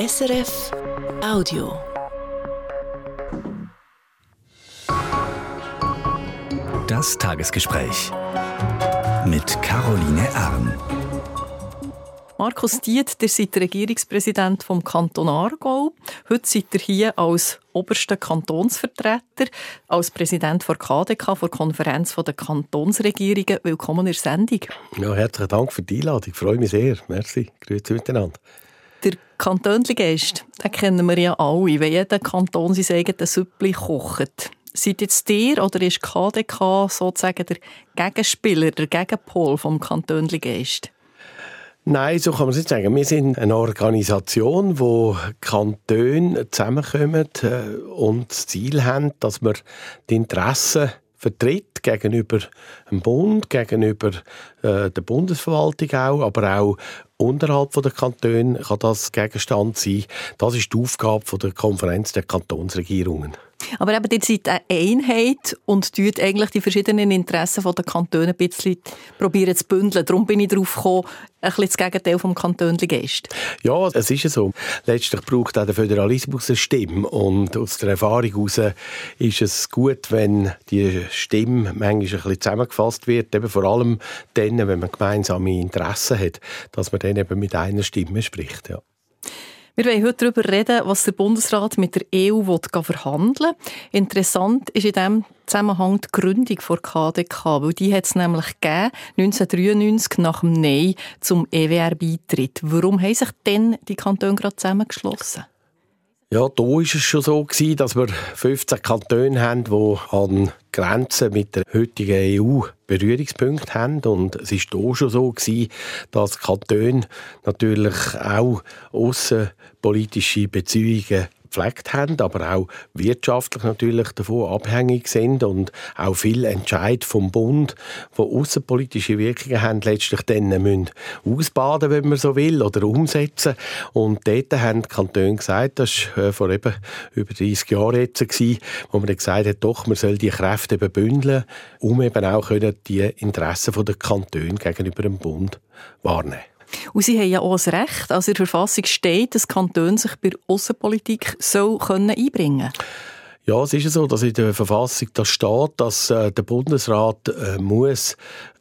SRF Audio. Das Tagesgespräch mit Caroline Ern. Markus Diet, ihr seid Regierungspräsident vom Kanton Aargau. Heute seid ihr hier als oberster Kantonsvertreter, als Präsident der KDK, der Konferenz der Kantonsregierungen. Willkommen in der Sendung. Ja, herzlichen Dank für die Einladung. Ich freue mich sehr. Merci. Grüezi miteinander. Der Kantönligeist, den kennen wir ja alle, wenn jeder Kanton sein eigenes Süppli kocht. Seid jetzt ihr oder ist KDK sozusagen der Gegenspieler, der Gegenpol vom Kantönligeist? Nein, so kann man es nicht sagen. Wir sind eine Organisation, wo Kantone zusammenkommen äh, und das Ziel haben, dass wir die Interessen vertritt gegenüber dem Bund, gegenüber äh, der Bundesverwaltung auch, aber auch unterhalb der Kantone kann das Gegenstand sein. Das ist die Aufgabe der Konferenz der Kantonsregierungen. Aber eben, ihr seid eine Einheit und tut eigentlich die verschiedenen Interessen der Kantone ein bisschen probieren zu bündeln. Darum bin ich darauf gekommen, ein bisschen das Gegenteil vom Kantönli-Geist. Ja, es ist ja so. Letztlich braucht auch der Föderalismus eine Stimme. Und aus der Erfahrung heraus ist es gut, wenn die Stimme manchmal ein bisschen zusammengefasst wird. Eben vor allem dann, wenn man gemeinsame Interessen hat, dass man dann eben mit einer Stimme spricht. Ja. Wir wollen heute darüber reden, was der Bundesrat mit der EU verhandeln will. Interessant ist in diesem Zusammenhang die Gründung der KDK, weil die hat es nämlich gegeben, 1993 nach dem Nein zum EWR-Beitritt. Warum haben sich denn die Kantone gerade zusammengeschlossen? Ja, da war es schon so dass wir 15 Kantone haben, die an Grenzen mit der heutigen EU Berührungspunkte haben. Und es war hier schon so dass Kantone natürlich auch außenpolitische Beziehungen gepflegt haben, aber auch wirtschaftlich natürlich davon abhängig sind und auch viel Entscheid vom Bund, die außenpolitische Wirkungen haben, letztlich dann müssen ausbaden, wenn man so will, oder umsetzen. Und dort haben die Kantone gesagt, das war äh, vor eben über 30 Jahren jetzt, gewesen, wo man gesagt hat, doch, man soll die Kräfte eben bündeln, um eben auch die Interessen der Kantone gegenüber dem Bund wahrnehmen und sie haben ja auch ein Recht. Also in der Verfassung steht, dass Kanton sich bei Außenpolitik so einbringen können. Ja, es ist so, dass in der Verfassung da steht, dass äh, der Bundesrat äh, muss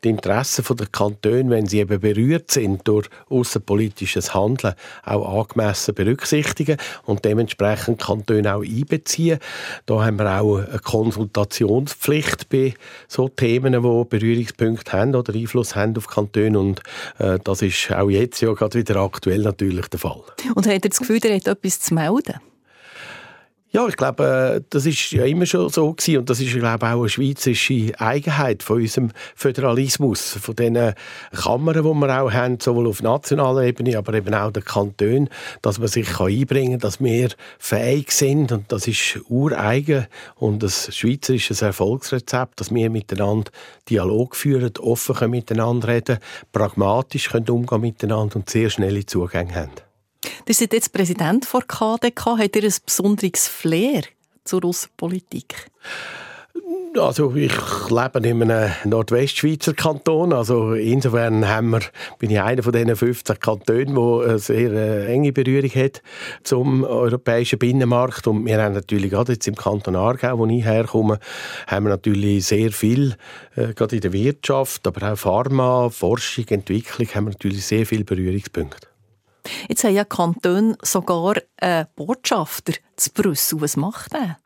die Interessen der Kantone, wenn sie eben berührt sind durch außenpolitisches Handeln, auch angemessen berücksichtigen und dementsprechend Kantone auch einbeziehen. Da haben wir auch eine Konsultationspflicht bei so Themen, die Berührungspunkte haben oder Einfluss haben auf Kantone und äh, das ist auch jetzt ja gerade wieder aktuell natürlich der Fall. Und hat er das Gefühl, er hat etwas zu melden? Ja, ich glaube, äh, das ist ja immer schon so gewesen und das ist, glaube ich, auch eine schweizerische Eigenheit von unserem Föderalismus, von den Kammern, die wir auch haben, sowohl auf nationaler Ebene, aber eben auch der Kanton, dass man sich einbringen kann, dass wir fähig sind und das ist ureigen und ein schweizerisches Erfolgsrezept, dass wir miteinander Dialog führen, offen miteinander reden, pragmatisch können umgehen miteinander und sehr schnelle Zugänge haben. Ihr seid jetzt Präsident von KDK. Habt ihr ein besonderes Flair zur Russenpolitik? Also ich lebe in einem Nordwestschweizer Kanton, also insofern haben wir, bin ich einer von diesen 15 Kantonen, der eine sehr äh, enge Berührung hat zum europäischen Binnenmarkt und wir haben natürlich gerade jetzt im Kanton Aargau, wo ich herkomme, haben wir natürlich sehr viel, äh, gerade in der Wirtschaft, aber auch Pharma, Forschung, Entwicklung, haben wir natürlich sehr viele Berührungspunkte. Jetzt haben ja Kantone sogar einen Botschafter zu Brüssel. Was macht er?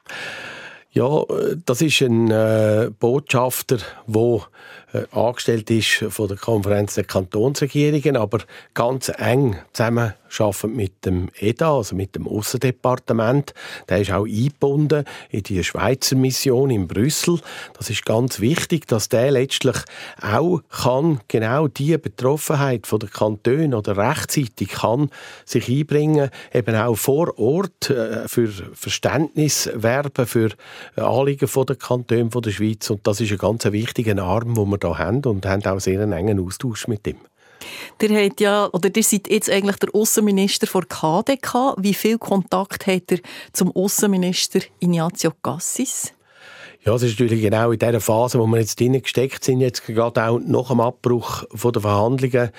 Ja, das ist ein äh, Botschafter, der äh, angestellt ist von der Konferenz der Kantonsregierungen, aber ganz eng zusammen mit dem EDA, also mit dem Aussendepartement. Der ist auch eingebunden in die Schweizer Mission in Brüssel. Das ist ganz wichtig, dass der letztlich auch kann genau die Betroffenheit von der Kantone oder rechtzeitig kann sich einbringen, eben auch vor Ort äh, für Verständnis werben für Anliegen von der Kantone von der Schweiz und das ist ein ganz wichtiger Arm, wo wir da haben und haben auch sehr einen engen Austausch mit ihm. Ihr, habt ja, oder ihr seid jetzt eigentlich der Außenminister von KDK. Wie viel Kontakt hat er zum Außenminister Ignazio Cassis? Ja, es ist natürlich genau in dieser Phase, wo wir jetzt drin gesteckt sind, jetzt gerade auch nach dem Abbruch der Verhandlungen,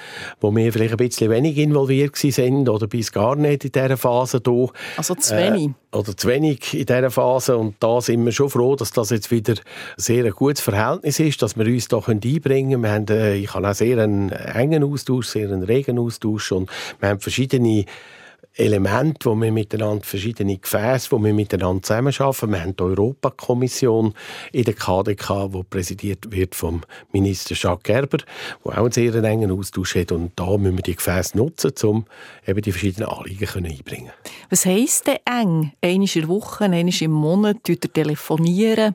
wo wir vielleicht ein bisschen wenig involviert sind oder bis gar nicht in dieser Phase hier. Also zu wenig? Äh, oder zu wenig in dieser Phase und da sind wir schon froh, dass das jetzt wieder sehr ein gutes Verhältnis ist, dass wir uns da einbringen können. Wir haben, äh, ich habe auch sehr einen engen Austausch, sehr einen regen Austausch und wir haben verschiedene Elemente, wo wir miteinander, verschiedene Gefäße, wo wir miteinander zusammenarbeiten. Wir haben die Europakommission in der KDK, die präsidiert wird vom Minister Jacques Gerber, der auch einen sehr engen Austausch hat. Und da müssen wir die Gefäße nutzen, um eben die verschiedenen Anliegen einbringen Was heisst denn eng? Einmal in der Woche, einmal im Monat, telefonieren?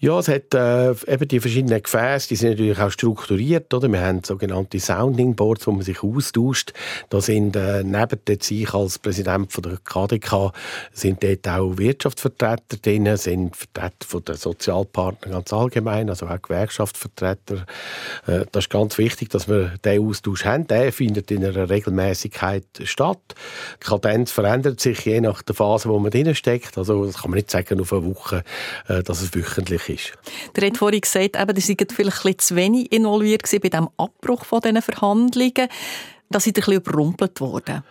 Ja, es hat äh, eben die verschiedenen Gefäße, die sind natürlich auch strukturiert, oder? Wir haben sogenannte Sounding Boards, wo man sich austauscht. Da sind äh, neben jetzt ich als Präsident von der KDK sind dort auch Wirtschaftsvertreter drin, sind Vertreter von den Sozialpartnern ganz allgemein, also auch Gewerkschaftsvertreter. Äh, das ist ganz wichtig, dass wir diesen Austausch haben. Der findet in einer Regelmäßigkeit statt. Die Kadenz verändert sich je nach der Phase, wo man drin steckt. Also das kann man nicht sagen auf eine Woche, äh, dass es wöchentlich ist. Der hat vorhin gesagt, eben, ihr seid vielleicht ein bisschen zu wenig involviert bei dem Abbruch von diesen Verhandlungen. Da seid ihr ein bisschen überrumpelt worden.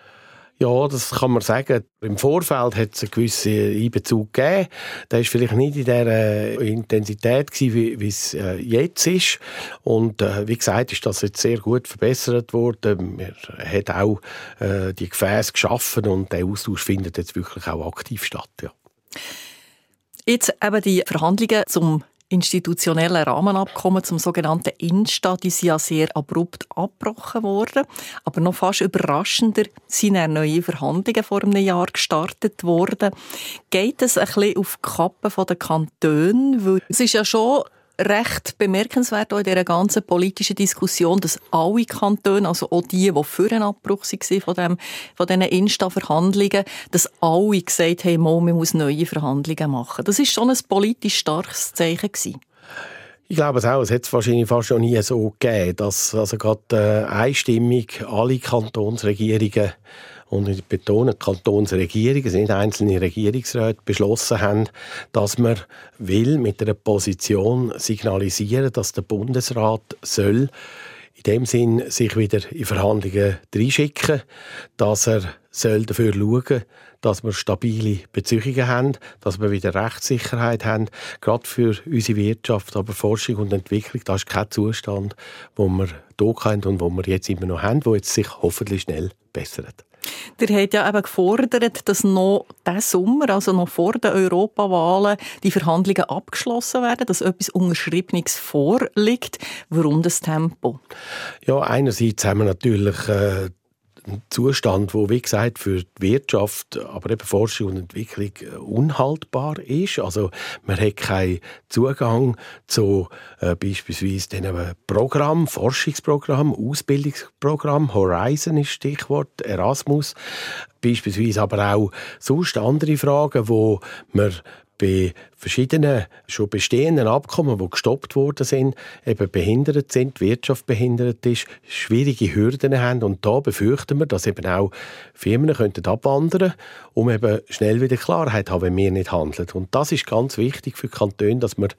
Ja, das kann man sagen. Im Vorfeld hat es einen gewissen Einbezug gegeben. Der war vielleicht nicht in der Intensität gewesen, wie, es äh, jetzt ist. Und äh, wie gesagt, ist das jetzt sehr gut verbessert worden. Wir haben auch äh, die Gefäße geschaffen und der Austausch findet jetzt wirklich auch aktiv statt. Ja. Jetzt eben die Verhandlungen zum institutionellen Rahmenabkommen zum sogenannten Insta, die sind ja sehr abrupt abgebrochen worden. Aber noch fast überraschender sind neue Verhandlungen vor einem Jahr gestartet worden. Geht es ein bisschen auf die Kappe der Kantone? Weil es ist ja schon recht bemerkenswert auch in dieser ganzen politischen Diskussion, dass alle Kantone, also auch die, die für einen Abbruch waren von, dem, von diesen Insta-Verhandlungen, dass alle gesagt haben, man muss neue Verhandlungen machen. Das ist schon ein politisch starkes Zeichen gewesen. Ich glaube es auch. Es hat es wahrscheinlich fast schon nie so gegeben, dass also gerade äh, einstimmig alle Kantonsregierungen und ich betone, die Kantonsregierungen, also nicht einzelne Regierungsräte, beschlossen haben, dass man will mit einer Position signalisieren, dass der Bundesrat soll in dem Sinn sich wieder in Verhandlungen reinschicken, dass er soll dafür schauen dass wir stabile Beziehungen haben, dass wir wieder Rechtssicherheit haben, gerade für unsere Wirtschaft, aber Forschung und Entwicklung, das ist kein Zustand, wo wir hier haben und wo wir jetzt immer noch haben, wo jetzt sich hoffentlich schnell bessert. Der hat ja eben gefordert, dass noch diesen Sommer, also noch vor den Europawahlen, die Verhandlungen abgeschlossen werden, dass etwas Unterschriebenes vorliegt. Warum das Tempo? Ja, einerseits haben wir natürlich äh, ein Zustand, wo wie gesagt für die Wirtschaft, aber eben Forschung und Entwicklung äh, unhaltbar ist. Also man hat keinen Zugang zu äh, beispielsweise diesen Programm, Forschungsprogramm, Ausbildungsprogramm, Horizon ist Stichwort, Erasmus, beispielsweise aber auch sonst andere Fragen, wo man bei verschiedenen schon bestehenden Abkommen, die gestoppt worden sind, eben behindert sind, die Wirtschaft behindert ist, schwierige Hürden haben und da befürchten wir, dass eben auch Firmen könnten abwandern, um eben schnell wieder Klarheit haben, wenn wir nicht handeln. Und das ist ganz wichtig für die Kantone, dass wir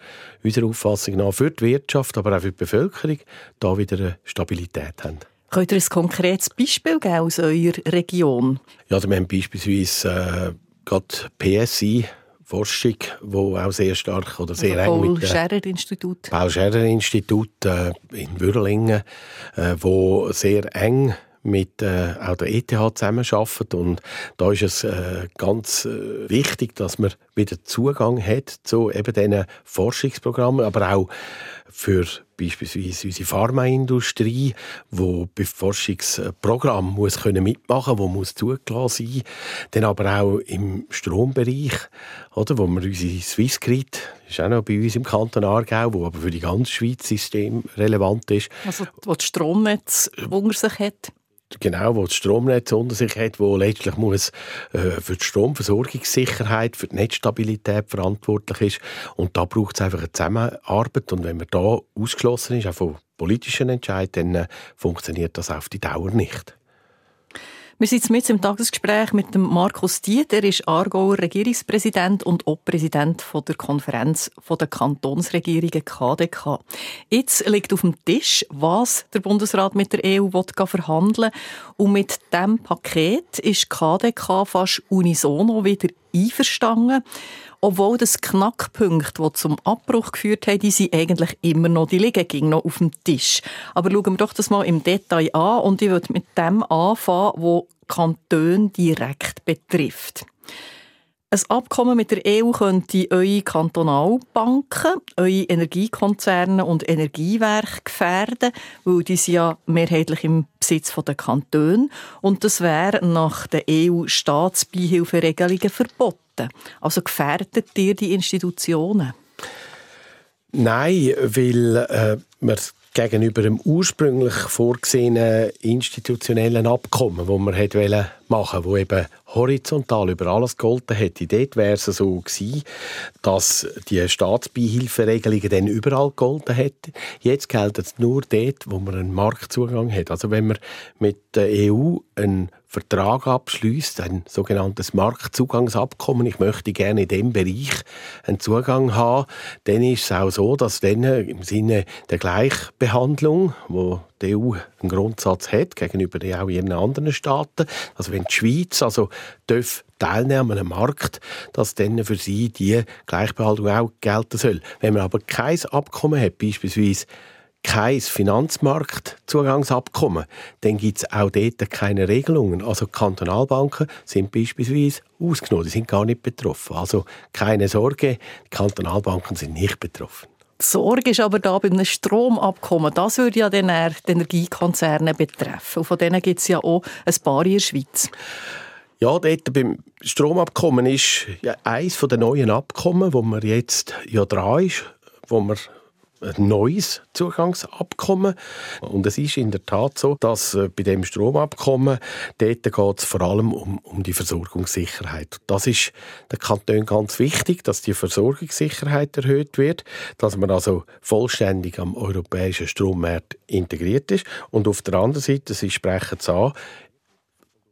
unserer Auffassung nach für die Wirtschaft, aber auch für die Bevölkerung da wieder eine Stabilität haben. Könnt ihr ein konkretes Beispiel geben aus eurer Region? Ja, also wir haben beispielsweise äh, gerade PSI Forschung, wo auch sehr stark oder sehr also eng mit dem Scherrer Institut. Paul Scherrer Institut äh, in Würlingen, äh, wo sehr eng mit äh, auch der ETH zusammenarbeitet und da ist es äh, ganz äh, wichtig, dass man wieder Zugang hat zu eben diesen Forschungsprogrammen, aber auch für beispielsweise unsere Pharmaindustrie, wo bei Forschungsprogrammen muss können mitmachen, wo muss zugelassen sein, dann aber auch im Strombereich, oder, wo wir unsere Swissgrid, ist auch noch bei uns im Kanton Aargau, wo aber für die ganze Schweiz System relevant ist. Also wo das Stromnetz unter sich hat genau, wo das Stromnetz unter sich hat, wo letztlich muss äh, für die Stromversorgungssicherheit, für die Netzstabilität verantwortlich ist. Und da braucht es einfach eine Zusammenarbeit. Und wenn man da ausgeschlossen ist, auch von politischen Entscheidungen, dann äh, funktioniert das auf die Dauer nicht. Wir sind jetzt im Tagesgespräch mit dem Markus Diet. Er ist Aargauer Regierungspräsident und auch Präsident der Konferenz der Kantonsregierungen KDK. Jetzt liegt auf dem Tisch, was der Bundesrat mit der EU verhandeln will. Und mit diesem Paket ist KDK fast unisono wieder einverstanden. Obwohl das Knackpunkt, die zum Abbruch geführt haben, die sind eigentlich immer noch, die liegen ging noch auf dem Tisch. Aber schauen wir doch das mal im Detail an und ich würde mit dem anfangen, wo Kantone direkt betrifft. Ein Abkommen mit der EU könnte eure Kantonalbanken, eure Energiekonzerne und Energiewerke gefährden, weil die sind ja mehrheitlich im Besitz der Kantone und das wäre nach den EU-Staatsbeihilferegelungen verboten. Also gefährdet ihr die Institutionen? Nein, weil äh, man gegenüber dem ursprünglich vorgesehenen institutionellen Abkommen, wo man hätte machen wo eben horizontal über alles gegolten hätte. Dort wäre es so gewesen, dass die Staatsbeihilferegelungen dann überall gegolten hätten. Jetzt gilt es nur dort, wo man einen Marktzugang hat. Also wenn man mit der EU einen Vertrag abschließt, ein sogenanntes Marktzugangsabkommen. Ich möchte gerne in dem Bereich einen Zugang haben. Dann ist es auch so, dass dann im Sinne der Gleichbehandlung, wo die EU einen Grundsatz hat gegenüber auch ihren anderen Staaten, also wenn die Schweiz also darf teilnehmen an einem Markt, dass dann für sie die Gleichbehandlung auch gelten soll. Wenn man aber kein Abkommen hat, beispielsweise kein Finanzmarktzugangsabkommen, dann gibt es auch dort keine Regelungen. Also Kantonalbanken sind beispielsweise ausgenommen, die sind gar nicht betroffen. Also keine Sorge, die Kantonalbanken sind nicht betroffen. Die Sorge ist aber da beim Stromabkommen. Das würde ja dann die Energiekonzerne betreffen. Und von denen gibt es ja auch ein paar in der Schweiz. Ja, dort beim Stromabkommen ist ja eines der neuen Abkommen, wo man jetzt ja dran ist, wo man ein neues Zugangsabkommen. Und es ist in der Tat so, dass äh, bei dem Stromabkommen dort geht es vor allem um, um die Versorgungssicherheit. Das ist der Kanton ganz wichtig, dass die Versorgungssicherheit erhöht wird, dass man also vollständig am europäischen Strommarkt integriert ist. Und auf der anderen Seite, Sie sprechen es an,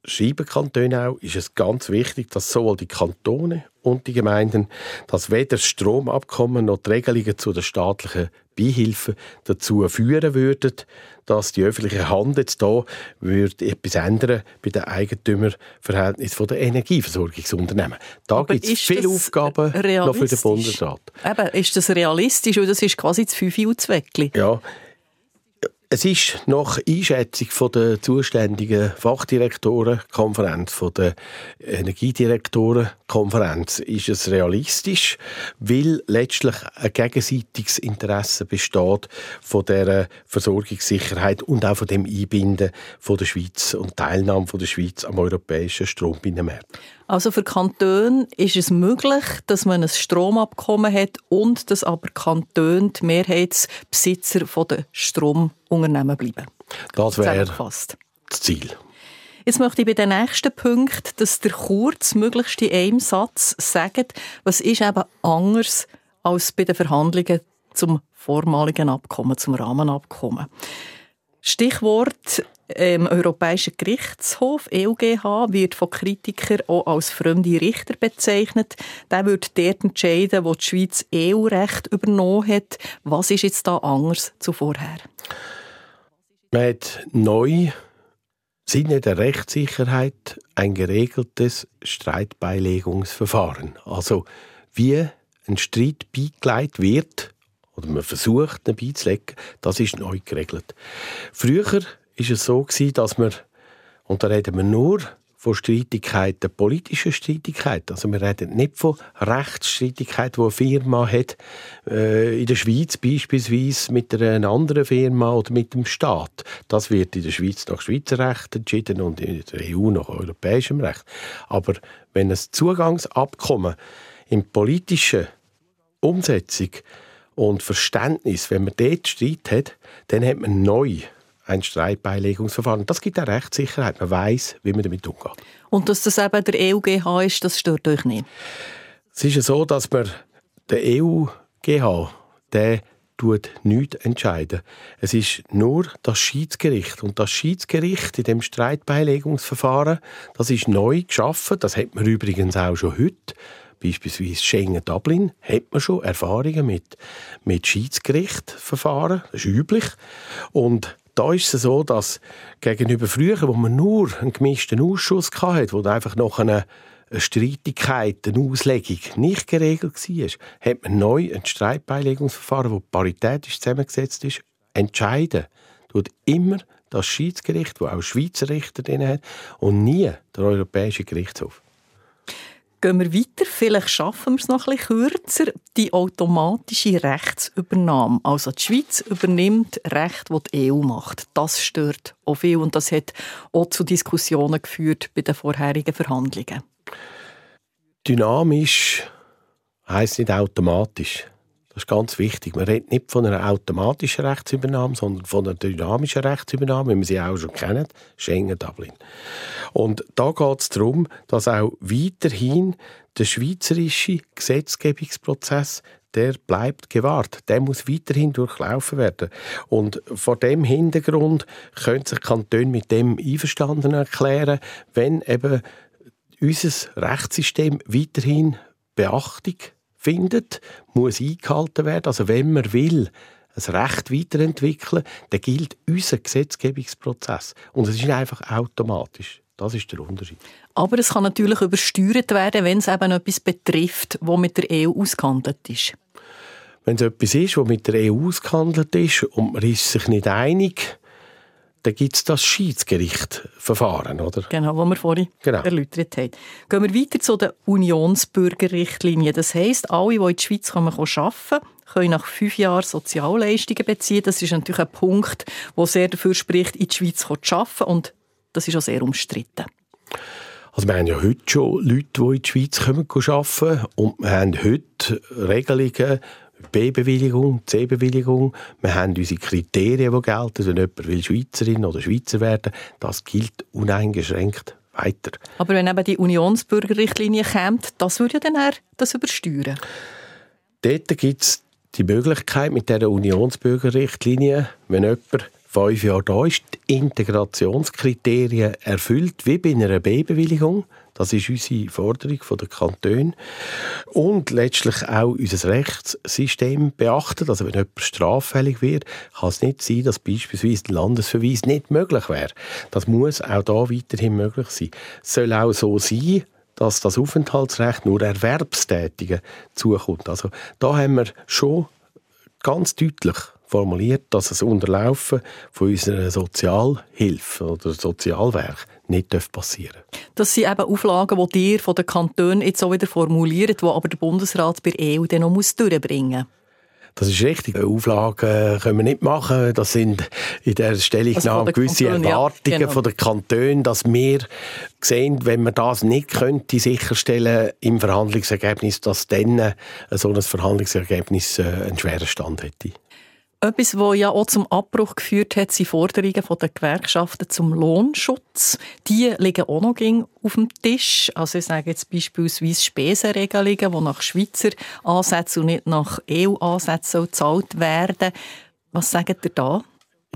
schreiben Kantone auch, ist es ganz wichtig, dass sowohl die Kantone und die Gemeinden, dass weder das Stromabkommen noch die Regelungen zu der staatlichen Beihilfe dazu führen würden, dass die öffentliche Hand jetzt da würde etwas ändern bei den Eigentümerverhältnissen der Energieversorgungsunternehmen. Da gibt es viele Aufgaben noch für den Bundesrat. Eben, ist das realistisch? Oder das ist quasi das Fünfe und das Weckli. Ja, es ist nach Einschätzung der zuständigen Fachdirektorenkonferenz, der Energiedirektorenkonferenz, ist es realistisch, weil letztlich ein gegenseitiges Interesse besteht von der Versorgungssicherheit und auch von dem Einbinden von der Schweiz und Teilnahme von der Schweiz am europäischen Strombinnenmarkt. Also für Kantone ist es möglich, dass man ein Stromabkommen hat und dass aber Kantone die Mehrheitsbesitzer der Stromunternehmen bleiben. Das wäre das Ziel. Jetzt möchte ich bei den nächsten Punkt, dass der Kurz möglichst in einem Satz sagt, was ist eben anders als bei den Verhandlungen zum vormaligen Abkommen, zum Rahmenabkommen. Stichwort im Europäischen Gerichtshof, EuGH, wird von Kritikern auch als fremde Richter bezeichnet. Der wird dort entscheiden, wo die Schweiz EU-Recht übernommen hat. Was ist jetzt da anders zu vorher? Man hat neu Sinne der Rechtssicherheit ein geregeltes Streitbeilegungsverfahren. Also wie ein Streit beigelegt wird oder man versucht, ihn beizulegen, das ist neu geregelt. Früher ist es so gewesen, dass wir, und da reden wir nur von Streitigkeiten, politischen Streitigkeiten. Also wir reden nicht von Rechtsstreitigkeiten, die eine Firma hat, äh, in der Schweiz beispielsweise mit einer anderen Firma oder mit dem Staat. Das wird in der Schweiz nach Schweizer Recht entschieden und in der EU nach europäischem Recht. Aber wenn ein Zugangsabkommen in politischer Umsetzung und Verständnis, wenn man dort Streit hat, dann hat man neu ein Streitbeilegungsverfahren. Das gibt auch Rechtssicherheit. Man weiß, wie man damit umgeht. Und dass das eben der EUGH ist, das stört euch nicht? Es ist ja so, dass man der EUGH, der tut nichts entscheiden. Es ist nur das Schiedsgericht. Und das Schiedsgericht in dem Streitbeilegungsverfahren, das ist neu geschaffen. Das hat man übrigens auch schon heute. Beispielsweise Schengen-Dublin hat man schon Erfahrungen mit, mit Schiedsgerichtverfahren. Das ist üblich. Und da ist es so, dass gegenüber früher, wo man nur einen gemischten Ausschuss hatte, wo einfach noch eine Streitigkeit, eine Auslegung nicht geregelt war, hat man neu ein Streitbeilegungsverfahren, das paritätisch zusammengesetzt ist, entscheiden. Tut immer das Schiedsgericht, das auch Schweizer Richter drin hat, und nie der Europäische Gerichtshof. Gehen wir weiter, vielleicht schaffen wir es noch bisschen kürzer. Die automatische Rechtsübernahme. Also die Schweiz übernimmt Recht, das die EU macht. Das stört auch viel und das hat auch zu Diskussionen geführt bei den vorherigen Verhandlungen. Dynamisch heisst nicht automatisch. Das ist ganz wichtig. Man redet nicht von einer automatischen Rechtsübernahme, sondern von einer dynamischen Rechtsübernahme, wie wir sie auch schon kennen, Schengen-Dublin. Und da geht es darum, dass auch weiterhin der schweizerische Gesetzgebungsprozess der bleibt gewahrt. Der muss weiterhin durchlaufen werden. Und vor dem Hintergrund können sich Kantone mit dem einverstanden erklären, wenn eben unser Rechtssystem weiterhin Beachtung findet, muss eingehalten werden. Also wenn man will, ein Recht weiterentwickeln, dann gilt unser Gesetzgebungsprozess. Und es ist einfach automatisch. Das ist der Unterschied. Aber es kann natürlich übersteuert werden, wenn es eben etwas betrifft, was mit der EU ausgehandelt ist. Wenn es etwas ist, was mit der EU ausgehandelt ist und man ist sich nicht einig, dann gibt es das Schiedsgerichtverfahren, oder? Genau, was wir vorhin genau. erläutert haben. Gehen wir weiter zu den Unionsbürgerrichtlinien. Das heisst, alle, die in die Schweiz kommen, arbeiten können nach fünf Jahren Sozialleistungen beziehen. Das ist natürlich ein Punkt, der sehr dafür spricht, in die Schweiz zu arbeiten. Und das ist auch sehr umstritten. Also wir haben ja heute schon Leute, die in die Schweiz kommen, arbeiten und wir haben heute Regelungen, B-Bewilligung, C-Bewilligung. Wir haben unsere Kriterien, die gelten. Wenn jemand will Schweizerin oder Schweizer werden das gilt uneingeschränkt weiter. Aber wenn eben die Unionsbürgerrichtlinie kommt, das würde ja dann das übersteuern? Dort gibt es die Möglichkeit mit dieser Unionsbürgerrichtlinie, wenn jemand fünf Jahre da ist, die Integrationskriterien erfüllt, wie bei einer B-Bewilligung, das ist unsere Forderung der Kantone. Und letztlich auch unser Rechtssystem beachtet. Also wenn jemand straffällig wird, kann es nicht sein, dass beispielsweise ein Landesverweis nicht möglich wäre. Das muss auch da weiterhin möglich sein. Es soll auch so sein, dass das Aufenthaltsrecht nur Erwerbstätigen zukommt. Also da haben wir schon ganz deutlich formuliert, dass das Unterlaufen von unserer Sozialhilfe oder Sozialwerk nicht passieren. Das sind eben Auflagen, die ihr von den Kantonen jetzt so wieder formuliert, die aber der Bundesrat bei der EU dann noch durchbringen muss. Das ist richtig. Auflagen können wir nicht machen. Das sind in der Stellungnahme also gewisse Kantone, Erwartungen ja, genau. von den Kantonen, dass wir sehen, wenn man das nicht könnte sicherstellen im Verhandlungsergebnis, dass dann so ein Verhandlungsergebnis äh, einen schweren Stand hätte. Etwas, was ja auch zum Abbruch geführt hat, sind Forderungen der Gewerkschaften zum Lohnschutz. Die liegen auch noch auf dem Tisch. Also ich sage jetzt beispielsweise Spesenregelungen, die nach Schweizer Ansätzen und nicht nach EU-Ansätzen gezahlt werden. Was sagt ihr da?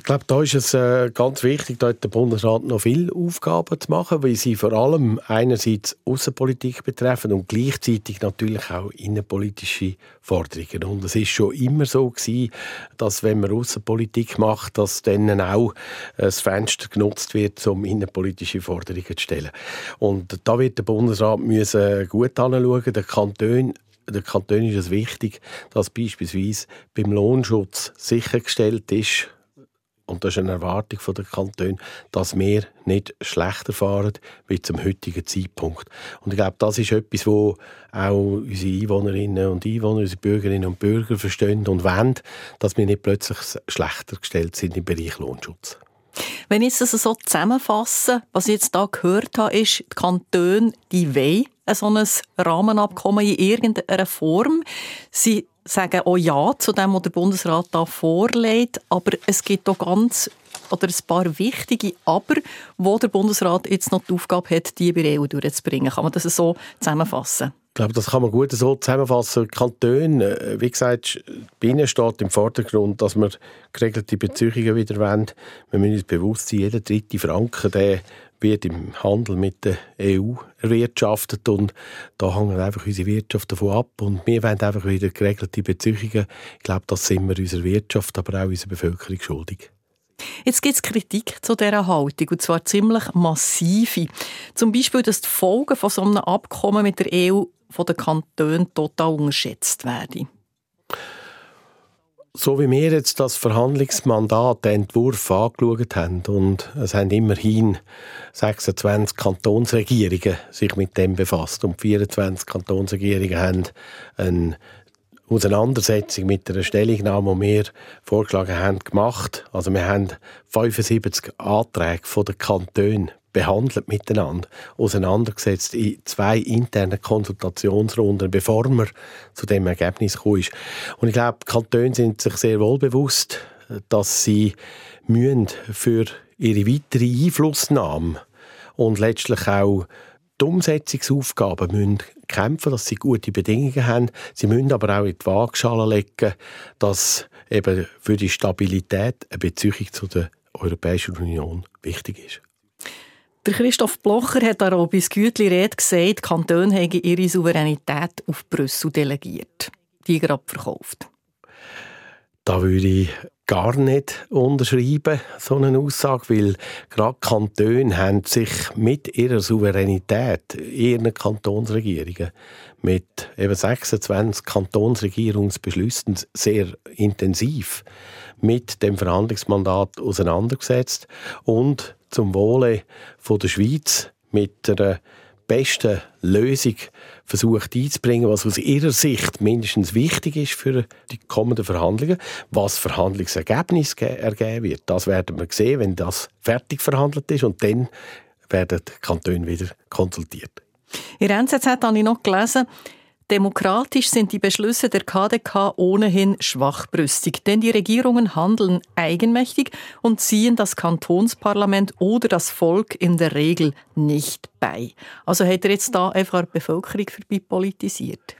Ich glaube, da ist es äh, ganz wichtig, dort der Bundesrat noch viele Aufgaben zu machen, weil sie vor allem einerseits Außenpolitik betreffen und gleichzeitig natürlich auch innenpolitische Forderungen. Und es ist schon immer so gewesen, dass wenn man Außenpolitik macht, dass dann auch das Fenster genutzt wird, um innenpolitische Forderungen zu stellen. Und da wird der Bundesrat müssen gut anschauen, der Kanton der Kanton ist es wichtig, dass beispielsweise beim Lohnschutz sichergestellt ist, und das ist eine Erwartung der Kantone, dass wir nicht schlechter fahren wie zum heutigen Zeitpunkt. Und ich glaube, das ist etwas, wo auch unsere Einwohnerinnen und Einwohner, unsere Bürgerinnen und Bürger verstehen und wollen, dass wir nicht plötzlich schlechter gestellt sind im Bereich Lohnschutz. Wenn ich es so zusammenfasse, was ich jetzt hier gehört habe, ist, die Kantone, die wollen so ein Rahmenabkommen in irgendeiner Form. Sie sagen auch Ja zu dem, was der Bundesrat da vorlegt, aber es gibt auch ganz oder ein paar wichtige Aber, wo der Bundesrat jetzt noch die Aufgabe hat, die bei EU durchzubringen. Kann man das so zusammenfassen? Ich glaube, das kann man gut so zusammenfassen. Kantone, äh, wie gesagt, bei ihnen steht im Vordergrund, dass wir geregelte Beziehungen wieder wollen. Wir müssen uns bewusst sein, jeder dritte Franken, der wird im Handel mit der EU erwirtschaftet und da hängt einfach unsere Wirtschaft davon ab und wir wollen einfach wieder geregelte Beziehungen. Ich glaube, das sind wir unserer Wirtschaft, aber auch unserer Bevölkerung schuldig. Jetzt gibt es Kritik zu dieser Haltung, und zwar ziemlich massive. Zum Beispiel, dass die Folgen von so einem Abkommen mit der EU von den Kantonen total unterschätzt werden. So wie wir jetzt das Verhandlungsmandat, den Entwurf angeschaut haben, und es haben immerhin 26 Kantonsregierungen sich mit dem befasst und 24 Kantonsregierungen haben eine Auseinandersetzung mit der Stellungnahme, die wir vorgeschlagen haben, gemacht. Also wir haben 75 Anträge von den Kantonen behandelt miteinander, auseinandergesetzt in zwei internen Konsultationsrunden, bevor man zu dem Ergebnis gekommen ist. Und ich glaube, die Kantone sind sich sehr wohl bewusst, dass sie müssen für ihre weitere Einflussnahme und letztlich auch die Umsetzungsaufgaben müssen kämpfen, dass sie gute Bedingungen haben. Sie müssen aber auch in die Waagschale legen, dass eben für die Stabilität eine Beziehung zu der Europäischen Union wichtig ist. Der Christoph Blocher hat auch bei Gütli Rede gesagt, die Kantone hätten ihre Souveränität auf Brüssel delegiert. Die gerade verkauft. Da würde ich gar nicht unterschreiben, so eine Aussage, weil gerade Kantone haben sich mit ihrer Souveränität, ihren Kantonsregierungen, mit eben 26 Kantonsregierungsbeschlüssen sehr intensiv mit dem Verhandlungsmandat auseinandergesetzt und zum Wohle von der Schweiz mit der besten Lösung versucht einzubringen, was aus ihrer Sicht mindestens wichtig ist für die kommenden Verhandlungen. Was Verhandlungsergebnis ergeben wird, das werden wir sehen, wenn das fertig verhandelt ist und dann werden die Kantone wieder konsultiert. In der NZZ habe ich noch gelesen, Demokratisch sind die Beschlüsse der KDK ohnehin schwachbrüstig, denn die Regierungen handeln eigenmächtig und ziehen das Kantonsparlament oder das Volk in der Regel nicht bei. Also hat er jetzt da einfach die Bevölkerung vorbei politisiert?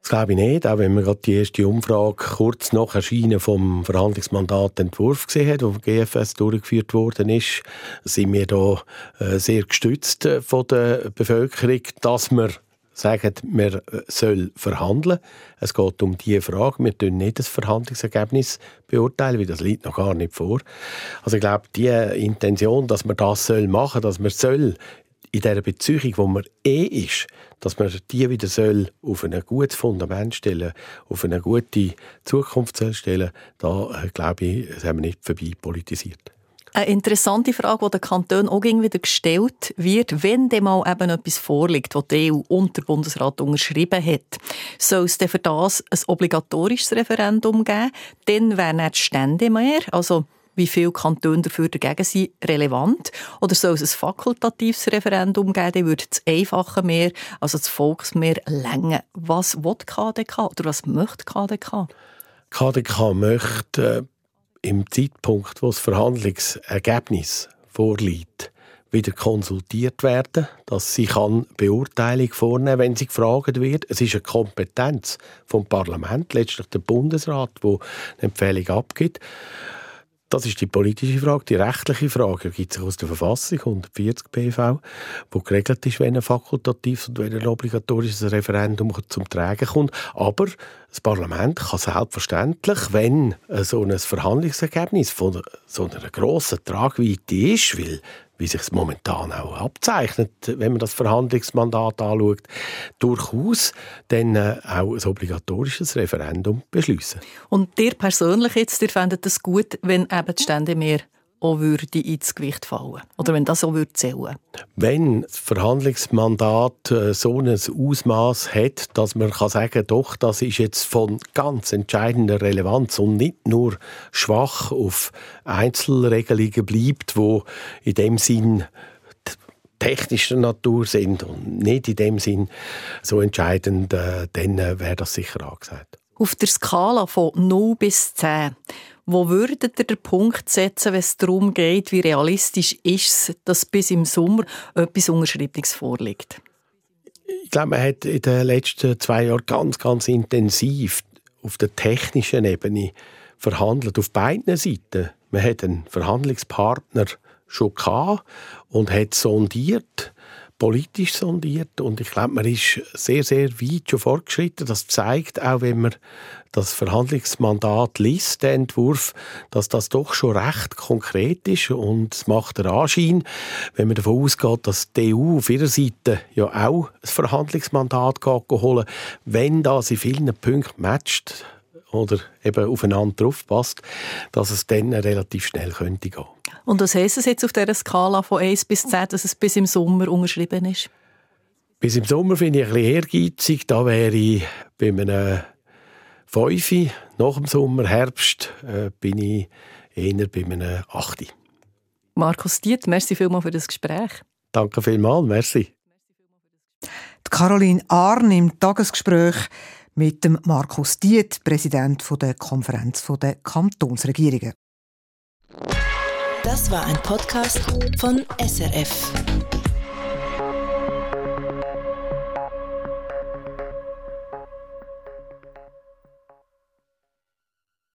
Das glaube ich nicht, auch wenn man gerade die erste Umfrage kurz nach Erscheinen vom Verhandlungsmandat Entwurf gesehen hat, der vom GFS durchgeführt worden ist, sind wir da äh, sehr gestützt äh, von der Bevölkerung, dass wir sagen, wir soll verhandeln. Es geht um diese Frage. Wir tun nicht das Verhandlungsergebnis beurteilen, weil das liegt noch gar nicht vor. Also ich glaube, die Intention, dass man das soll machen, dass man soll in dieser Beziehung, wo man eh ist, dass man die wieder soll auf ein gutes Fundament stellen, auf eine gute Zukunft stellen, da äh, glaube ich, haben wir nicht vorbei politisiert. Eine interessante Frage, die den Kantonen auch wieder gestellt wird, wenn dem mal eben etwas vorliegt, was die EU und der Bundesrat unterschrieben hat, soll es dann für das ein obligatorisches Referendum geben? Dann wären nicht die Stände mehr, also wie viele Kantone dafür dagegen sind, relevant? Oder soll es ein fakultatives Referendum geben, dann würde das Einfache mehr, also das Volksmehr, länger. Was will KDK oder was möchte KDK? KDK möchte im Zeitpunkt, wo das Verhandlungsergebnis vorliegt, wieder konsultiert werden, dass sie kann Beurteilung vornehmen, wenn sie gefragt wird. Es ist eine Kompetenz vom Parlament, letztlich der Bundesrat, wo eine Empfehlung abgibt. Das ist die politische Frage. Die rechtliche Frage ergibt sich aus der Verfassung 140 BV, wo geregelt ist, wenn ein fakultatives und wenn ein obligatorisches Referendum zum Tragen kommt. Aber das Parlament kann selbstverständlich, wenn so ein Verhandlungsergebnis von so einer grossen Tragweite ist, weil wie sich es momentan auch abzeichnet, wenn man das Verhandlungsmandat anschaut, durchaus dann äh, auch ein obligatorisches Referendum beschließen. Und dir persönlich jetzt, ihr fändet es gut, wenn eben die Stände mehr auch würde ins Gewicht fallen oder wenn das so würde zählen. Wenn das Verhandlungsmandat äh, so ein Ausmaß hat, dass man kann sagen, doch, das ist jetzt von ganz entscheidender Relevanz und nicht nur schwach auf Einzelregelungen bleibt, wo in dem Sinn technischer Natur sind und nicht in dem Sinn so entscheidend, äh, dann äh, wäre das sicher angesagt. Auf der Skala von 0 bis 10 wo würdet ihr den Punkt setzen, wenn es darum geht, wie realistisch ist es, dass bis im Sommer etwas Unterschriebenes vorliegt? Ich glaube, man hat in den letzten zwei Jahren ganz, ganz intensiv auf der technischen Ebene verhandelt, auf beiden Seiten. Man hat einen Verhandlungspartner schon gehabt und hat sondiert, politisch sondiert. Und ich glaube, man ist sehr, sehr weit schon fortgeschritten. Das zeigt auch, wenn man das Verhandlungsmandat liest, den Entwurf, dass das doch schon recht konkret ist. Und es macht den Anschein, wenn man davon ausgeht, dass die EU auf ihrer Seite ja auch ein Verhandlungsmandat holen wenn das in vielen Punkten matcht, oder eben aufeinander drauf passt, dass es dann relativ schnell könnte gehen. Und was heisst es jetzt auf dieser Skala von 1 bis 10, dass es bis im Sommer unterschrieben ist? Bis im Sommer finde ich ein bisschen ehrgeizig. Da wäre ich bei einem 5. Nach dem Sommer, Herbst, äh, bin ich eher bei einem 8. Markus Diet, merci vielmals für das Gespräch. Danke vielmals, merci. Die Caroline Arn im Tagesgespräch mit dem Markus Diet, Präsident der Konferenz der Kantonsregierungen. Das war ein Podcast von SRF.